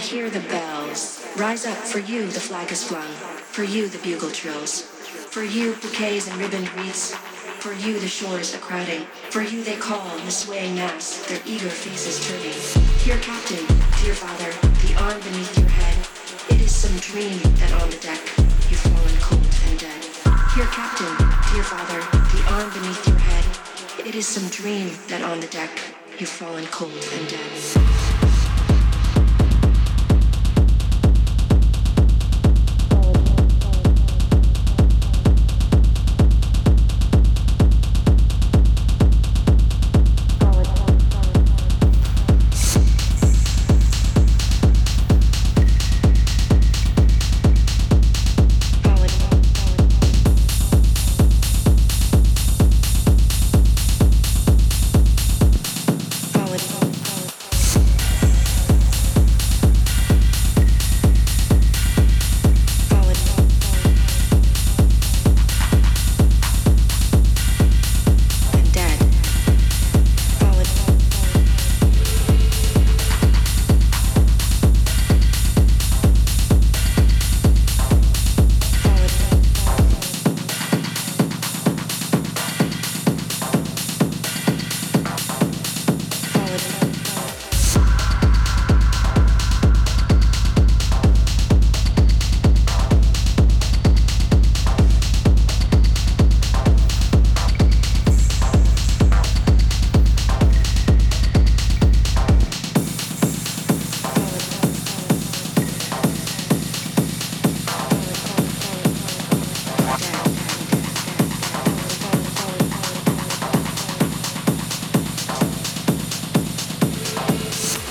hear the bells. Rise up, for you the flag is flung, for you the bugle trills. For you bouquets and ribboned wreaths, for you the shores are crowding, for you they call the swaying mass, their eager faces turning. Dear captain, dear father, the arm beneath your head, it is some dream that on the deck you've fallen cold and dead. Dear captain, dear father, the arm beneath your head, it is some dream that on the deck you've fallen cold and dead.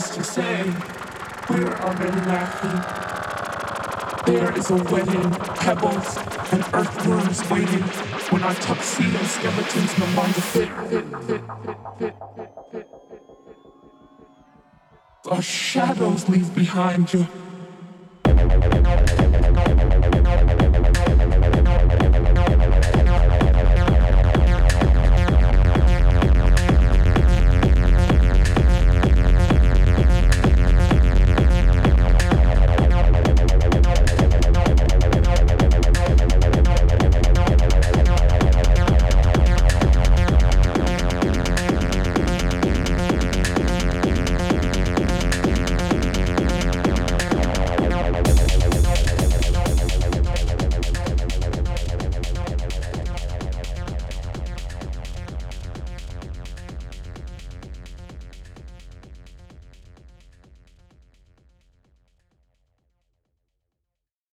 All to say, we're already laughing. There is a wedding, pebbles and earthworms waiting when our tuxedo skeletons no longer fit. Our shadows leave behind you.